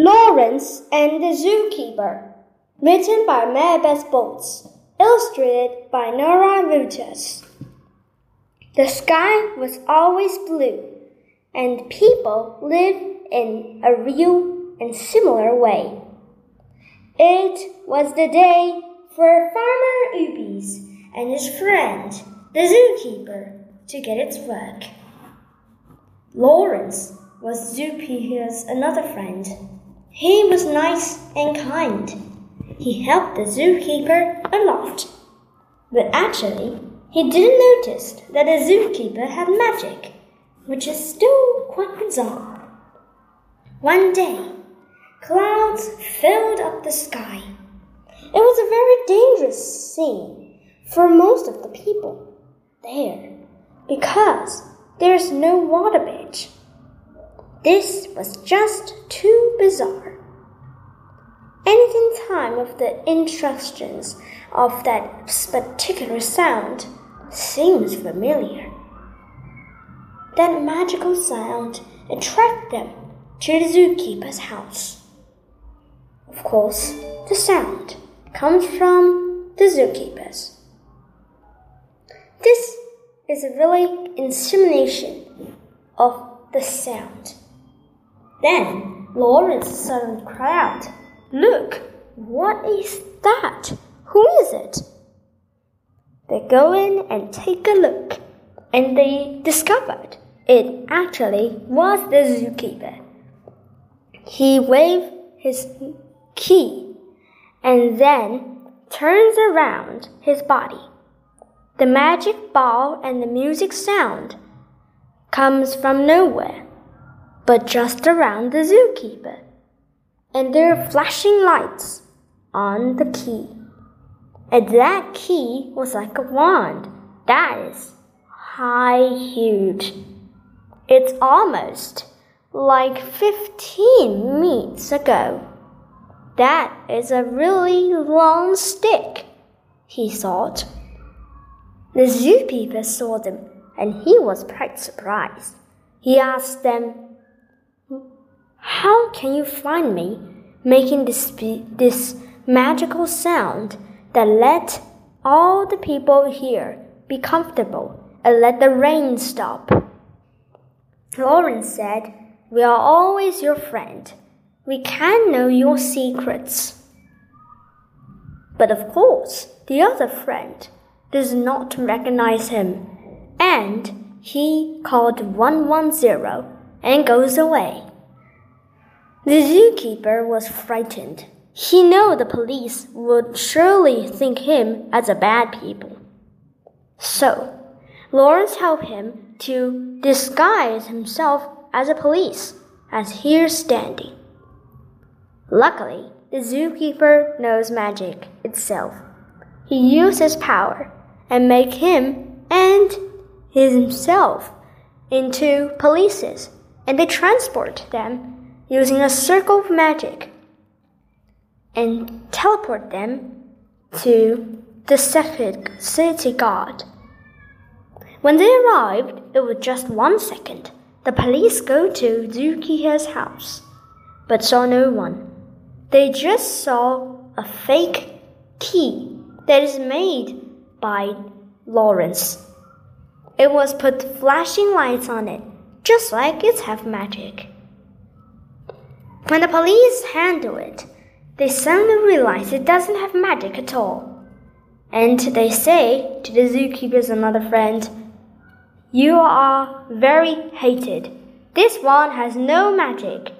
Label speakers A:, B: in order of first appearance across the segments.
A: Lawrence and the Zookeeper, written by Marybeth Bolts, illustrated by Nora Rutas. The sky was always blue, and people lived in a real and similar way. It was the day for Farmer Ubies and his friend, the zookeeper, to get its work. Lawrence was Zookeeper's another friend. He was nice and kind. He helped the zookeeper a lot. But actually, he didn't notice that the zookeeper had magic, which is still quite bizarre. One day, clouds filled up the sky. It was a very dangerous scene for most of the people there because there's no water beach. This was just too bizarre. Anything time of the instructions of that particular sound seems familiar. That magical sound attracted them to the zookeeper's house. Of course, the sound comes from the zookeepers. This is a really insemination of the sound. Then Lawrence suddenly cried out, Look, what is that? Who is it? They go in and take a look, and they discovered it actually was the zookeeper. He waved his key and then turns around his body. The magic ball and the music sound comes from nowhere but just around the zookeeper. And there are flashing lights on the key. And that key was like a wand. That is high huge. It's almost like 15 minutes ago. That is a really long stick, he thought. The zookeeper saw them, and he was quite surprised. He asked them, how can you find me making this, this magical sound that let all the people here be comfortable and let the rain stop? Lawrence said, We are always your friend. We can know your secrets. But of course, the other friend does not recognize him, and he called 110 and goes away. The zookeeper was frightened. He knew the police would surely think him as a bad people. So, Lawrence helped him to disguise himself as a police as here standing. Luckily, the zookeeper knows magic itself. He uses power and make him and himself into polices, and they transport them using a circle of magic and teleport them to the sacred city guard. When they arrived, it was just one second. The police go to zookeeper's house, but saw no one. They just saw a fake key that is made by Lawrence. It was put flashing lights on it, just like it's half magic. When the police handle it, they suddenly realize it doesn't have magic at all. And they say to the zookeeper's another friend, You are very hated. This one has no magic.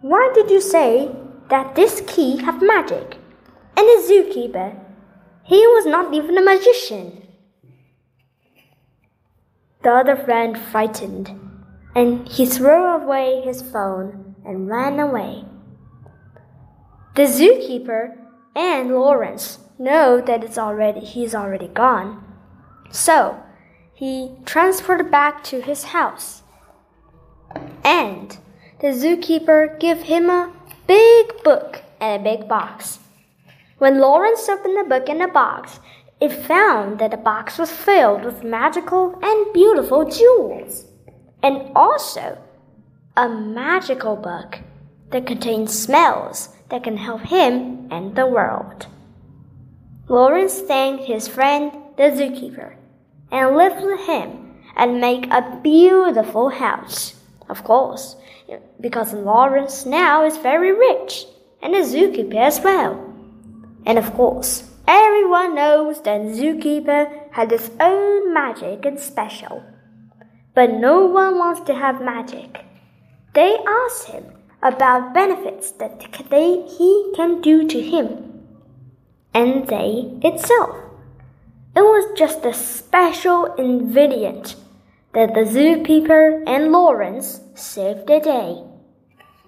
A: Why did you say that this key have magic? And the zookeeper, he was not even a magician. The other friend frightened, and he threw away his phone and ran away. The zookeeper and Lawrence know that it's already he's already gone. So he transferred back to his house. And the zookeeper gave him a big book and a big box. When Lawrence opened the book and the box, it found that the box was filled with magical and beautiful jewels, and also a magical book that contains smells that can help him and the world. Lawrence thanked his friend, the zookeeper, and lived with him and made a beautiful house. Of course, because Lawrence now is very rich, and a zookeeper as well. And of course, everyone knows that zookeeper has his own magic and special. But no one wants to have magic. They asked him about benefits that they, he can do to him and they itself. It was just a special ingredient that the zookeeper and Lawrence saved the day.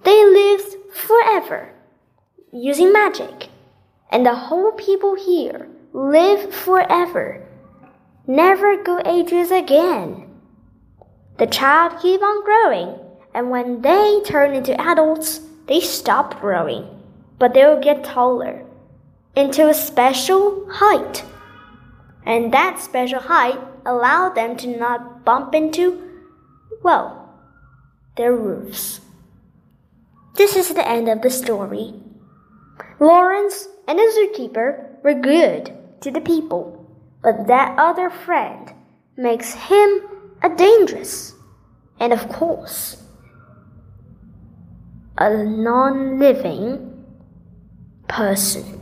A: They lived forever using magic, and the whole people here live forever, never go ages again. The child keep on growing, and when they turn into adults, they stop growing, but they'll get taller into a special height. And that special height allows them to not bump into, well, their roofs. This is the end of the story. Lawrence and the zookeeper were good to the people, but that other friend makes him a dangerous and, of course, a non living person.